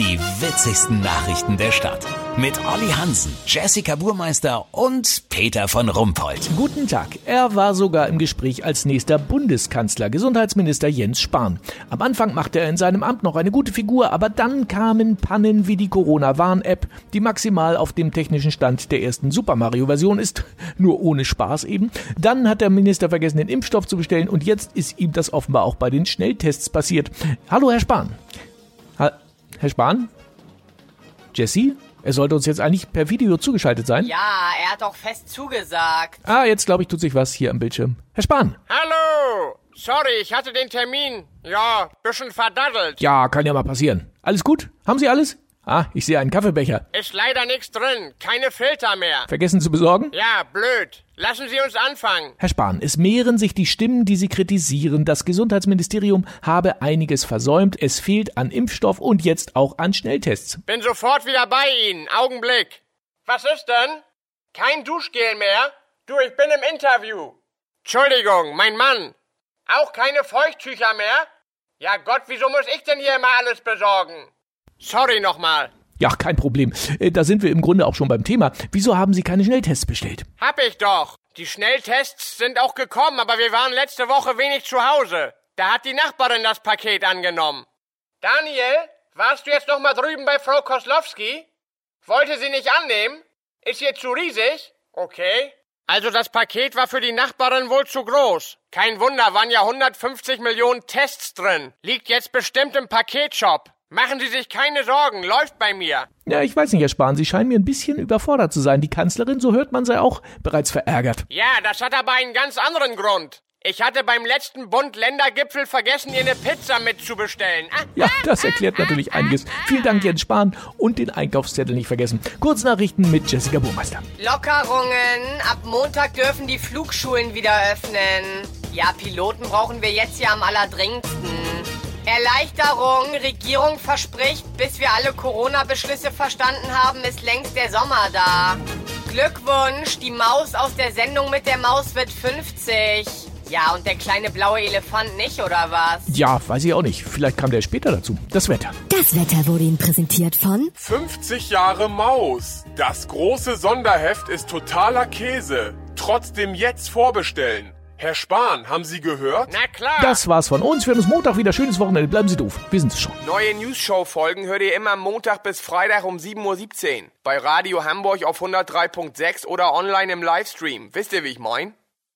Die witzigsten Nachrichten der Stadt. Mit Olli Hansen, Jessica Burmeister und Peter von Rumpold. Guten Tag. Er war sogar im Gespräch als nächster Bundeskanzler, Gesundheitsminister Jens Spahn. Am Anfang machte er in seinem Amt noch eine gute Figur, aber dann kamen Pannen wie die Corona-Warn-App, die maximal auf dem technischen Stand der ersten Super Mario-Version ist, nur ohne Spaß eben. Dann hat der Minister vergessen, den Impfstoff zu bestellen und jetzt ist ihm das offenbar auch bei den Schnelltests passiert. Hallo, Herr Spahn. Herr Spahn? Jesse? Er sollte uns jetzt eigentlich per Video zugeschaltet sein. Ja, er hat auch fest zugesagt. Ah, jetzt glaube ich, tut sich was hier am Bildschirm. Herr Spahn. Hallo! Sorry, ich hatte den Termin, ja, bisschen verdaddelt. Ja, kann ja mal passieren. Alles gut? Haben Sie alles? Ah, ich sehe einen Kaffeebecher. Ist leider nichts drin, keine Filter mehr. Vergessen zu besorgen? Ja, blöd. Lassen Sie uns anfangen. Herr Spahn, es mehren sich die Stimmen, die Sie kritisieren. Das Gesundheitsministerium habe einiges versäumt. Es fehlt an Impfstoff und jetzt auch an Schnelltests. Bin sofort wieder bei Ihnen. Augenblick. Was ist denn? Kein Duschgel mehr? Du, ich bin im Interview. Entschuldigung, mein Mann. Auch keine Feuchttücher mehr? Ja Gott, wieso muss ich denn hier immer alles besorgen? Sorry nochmal. Ja, kein Problem. Äh, Da sind wir im Grunde auch schon beim Thema. Wieso haben Sie keine Schnelltests bestellt? Hab ich doch. Die Schnelltests sind auch gekommen, aber wir waren letzte Woche wenig zu Hause. Da hat die Nachbarin das Paket angenommen. Daniel, warst du jetzt noch mal drüben bei Frau Koslowski? Wollte sie nicht annehmen? Ist ihr zu riesig? Okay. Also das Paket war für die Nachbarin wohl zu groß. Kein Wunder, waren ja 150 Millionen Tests drin. Liegt jetzt bestimmt im Paketshop. Machen Sie sich keine Sorgen, läuft bei mir. Ja, ich weiß nicht, Herr Spahn, Sie scheinen mir ein bisschen überfordert zu sein. Die Kanzlerin, so hört man, sei auch bereits verärgert. Ja, das hat aber einen ganz anderen Grund. Ich hatte beim letzten Bund-Länder-Gipfel vergessen, ihr eine Pizza mitzubestellen. Ah, Ja, das erklärt natürlich einiges. Vielen Dank, Jens Spahn. Und den Einkaufszettel nicht vergessen. Kurznachrichten mit Jessica Burmeister. Lockerungen. Ab Montag dürfen die Flugschulen wieder öffnen. Ja, Piloten brauchen wir jetzt ja am allerdringendsten. Erleichterung. Regierung verspricht, bis wir alle Corona-Beschlüsse verstanden haben, ist längst der Sommer da. Glückwunsch, die Maus aus der Sendung mit der Maus wird 50. Ja, und der kleine blaue Elefant nicht, oder was? Ja, weiß ich auch nicht. Vielleicht kam der später dazu. Das Wetter. Das Wetter wurde Ihnen präsentiert von 50 Jahre Maus. Das große Sonderheft ist totaler Käse. Trotzdem jetzt vorbestellen. Herr Spahn, haben Sie gehört? Na klar. Das war's von uns. Wir hören uns Montag wieder. Schönes Wochenende. Bleiben Sie doof. Wir sind's schon. Neue News-Show-Folgen hört ihr immer Montag bis Freitag um 7.17 Uhr. Bei Radio Hamburg auf 103.6 oder online im Livestream. Wisst ihr, wie ich mein?